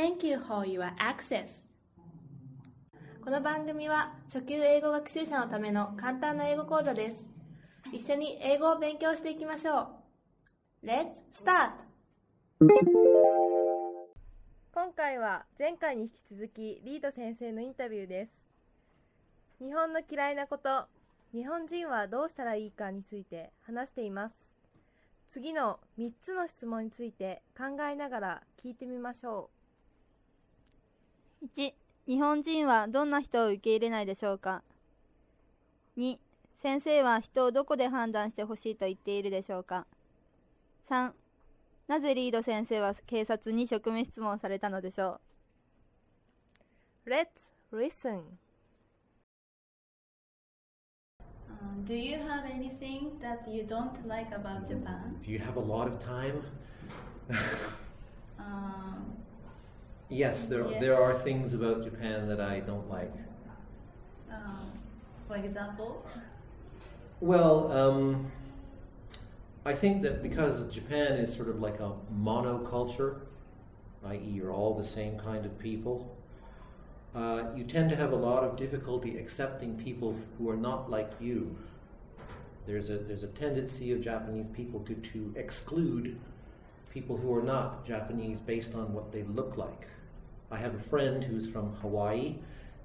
Thank you for your access. この番組は初級英語学習者のための簡単な英語講座です。一緒に英語を勉強していきましょう。Let's start! 今回は前回に引き続きリード先生のインタビューです日本の嫌いなこと日本人はどうしたらいいかについて話しています次の3つの質問について考えながら聞いてみましょう1日本人はどんな人を受け入れないでしょうか2先生は人をどこで判断してほしいと言っているでしょうか3なぜリード先生は警察に職務質問されたのでしょう Let's listen Um, do you have anything that you don't like about Japan? Do you have a lot of time? um, yes, there yes. there are things about Japan that I don't like. Um, for example? Well, um, I think that because Japan is sort of like a monoculture, i.e., you're all the same kind of people, uh, you tend to have a lot of difficulty accepting people who are not like you. There's a, there's a tendency of Japanese people to, to exclude people who are not Japanese based on what they look like. I have a friend who's from Hawaii,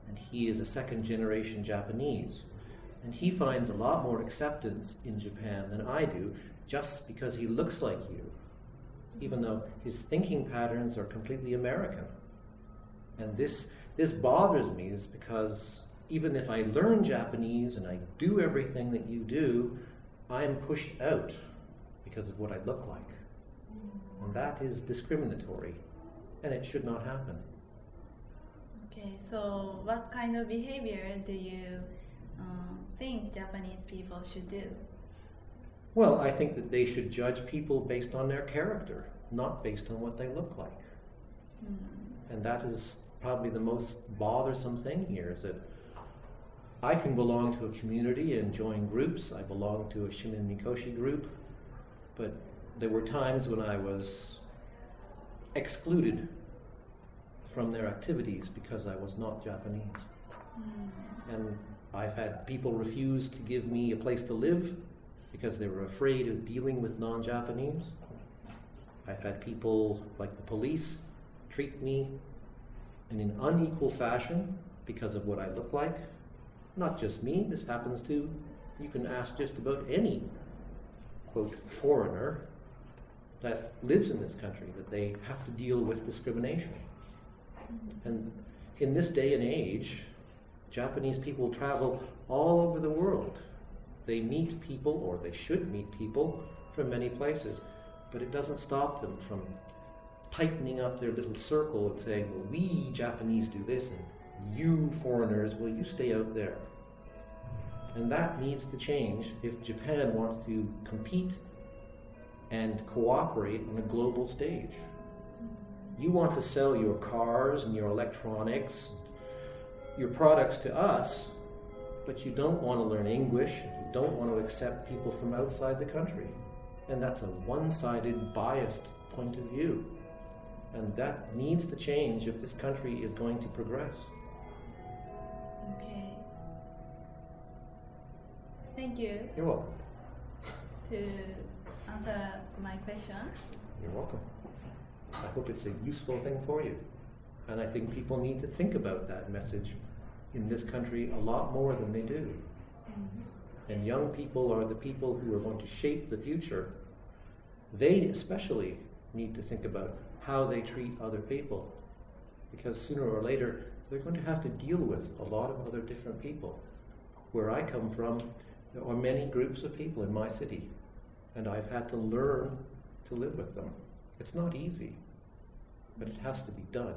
and he is a second generation Japanese. And he finds a lot more acceptance in Japan than I do just because he looks like you, even though his thinking patterns are completely American. And this this bothers me is because even if I learn Japanese and I do everything that you do, I'm pushed out because of what I look like. And that is discriminatory, and it should not happen. Okay, so what kind of behavior do you um, think Japanese people should do? Well, I think that they should judge people based on their character, not based on what they look like. Mm. And that is probably the most bothersome thing here is that I can belong to a community and join groups. I belong to a Shimin Mikoshi group, but there were times when I was excluded from their activities because I was not Japanese. Mm. And I've had people refuse to give me a place to live because they were afraid of dealing with non Japanese. I've had people like the police treat me in an unequal fashion because of what I look like. Not just me, this happens to, you can ask just about any, quote, foreigner that lives in this country, that they have to deal with discrimination. And in this day and age, Japanese people travel all over the world. They meet people, or they should meet people, from many places, but it doesn't stop them from tightening up their little circle and saying, well, we Japanese do this, and you foreigners, well, you stay out there. And that needs to change if Japan wants to compete and cooperate on a global stage. You want to sell your cars and your electronics, your products to us, but you don't want to learn English, you don't want to accept people from outside the country. And that's a one sided, biased point of view. And that needs to change if this country is going to progress. Okay. Thank you. You're welcome. To answer my question. You're welcome. I hope it's a useful thing for you. And I think people need to think about that message in this country a lot more than they do. Mm-hmm. And young people are the people who are going to shape the future. They especially need to think about how they treat other people. Because sooner or later, they're going to have to deal with a lot of other different people. Where I come from, there are many groups of people in my city, and I've had to learn to live with them. It's not easy, but it has to be done.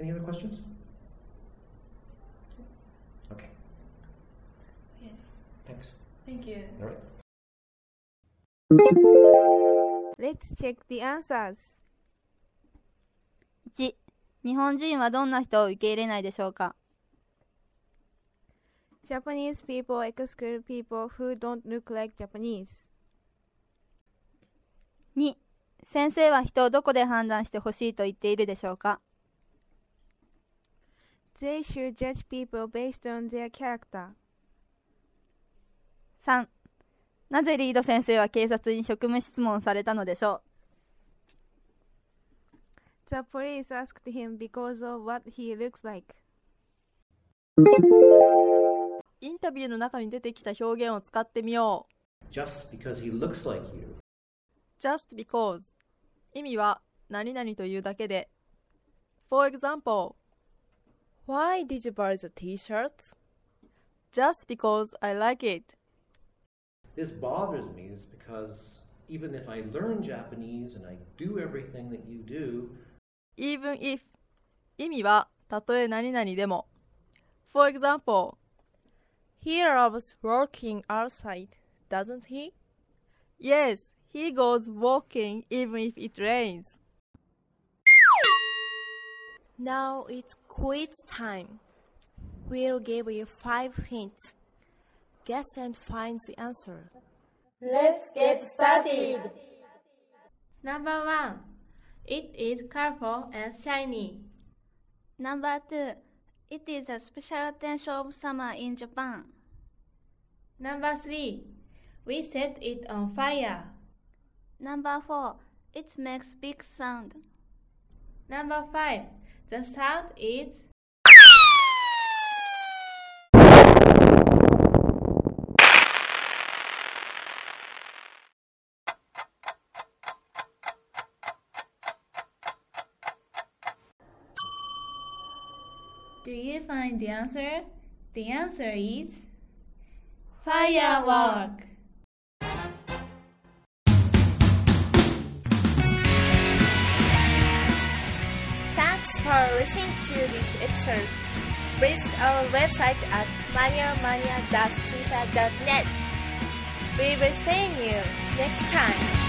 Any other questions? Okay. Okay. Thanks. Thank you. All right. Let's check the answers. 1. 日本人はどんな人を受け入れないでしょうか Japanese people exclude people who don't look like Japanese. 2. 先生は人をどこで判断してほしいと言っているでしょうか They should judge people based on their character. 3なぜリード先生は警察に職務質問されたのでしょ The police asked him because of what he looks like. インタビューの中に出てきた表現を使ってみよう。Just because he looks like you. just because 意味は何々というだけで For example Why did you buy the t-shirts? just because I like it This bothers me is because even if I learn Japanese and I do everything that you do, even if 意味はたとえ何々でも For example He loves working outside, doesn't he? Yes, he goes walking even if it rains Now it's quiz time. We'll give you five hints. Guess and find the answer. Let's get started. Number one, it is colorful and shiny. Number two, it is a special attention of summer in Japan. Number three, we set it on fire. Number four, it makes big sound. Number five, the sound is Do you find the answer? The answer is firework. Listening to this episode. Visit our website at maniamania.caesar.net. We will see you next time.